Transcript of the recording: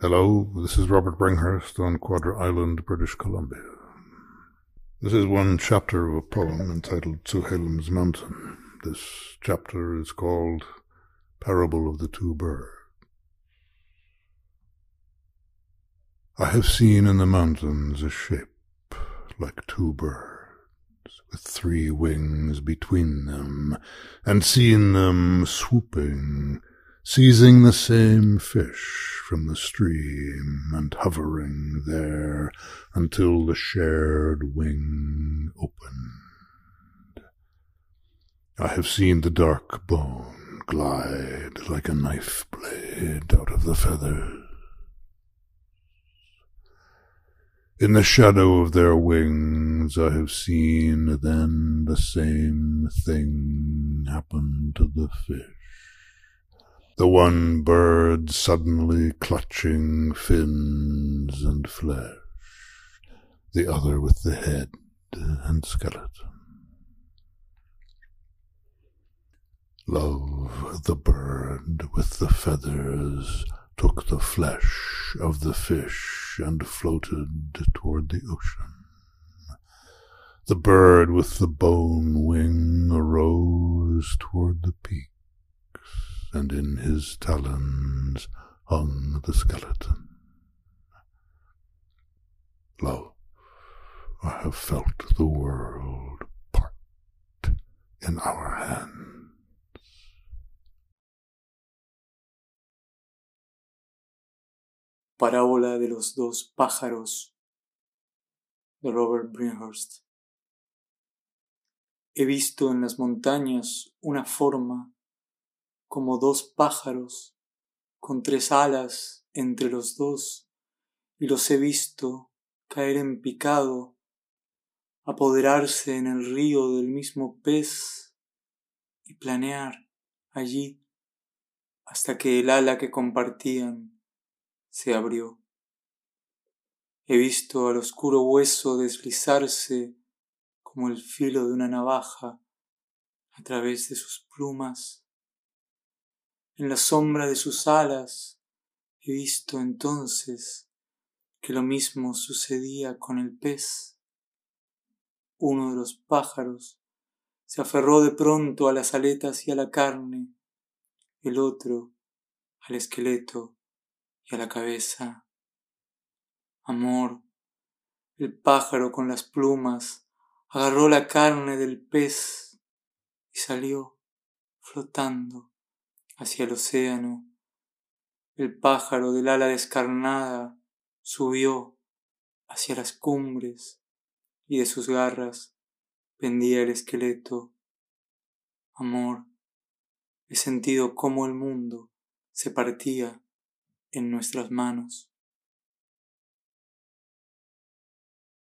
Hello, this is Robert Bringhurst on Quadra Island, British Columbia. This is one chapter of a poem entitled Tzuhalem's Mountain. This chapter is called Parable of the Two Birds. I have seen in the mountains a shape like two birds with three wings between them, and seen them swooping, seizing the same fish from the stream, and hovering there until the shared wing opened. I have seen the dark bone glide like a knife blade out of the feathers. In the shadow of their wings I have seen then the same thing happen to the fish. The one bird suddenly clutching fins and flesh, the other with the head and skeleton. Love, the bird with the feathers, took the flesh of the fish and floated toward the ocean. The bird with the bone wing arose toward the peaks, and in his talons hung the skeleton. Love, I have felt the world part in our hands. Parábola de los dos pájaros de Robert Bringhurst. He visto en las montañas una forma como dos pájaros con tres alas entre los dos y los he visto caer en picado, apoderarse en el río del mismo pez y planear allí hasta que el ala que compartían se abrió. He visto al oscuro hueso deslizarse como el filo de una navaja a través de sus plumas. En la sombra de sus alas he visto entonces que lo mismo sucedía con el pez. Uno de los pájaros se aferró de pronto a las aletas y a la carne, el otro al esqueleto y a la cabeza. Amor, el pájaro con las plumas agarró la carne del pez y salió flotando hacia el océano. El pájaro del ala descarnada subió hacia las cumbres y de sus garras pendía el esqueleto. Amor, he sentido cómo el mundo se partía en nuestras manos.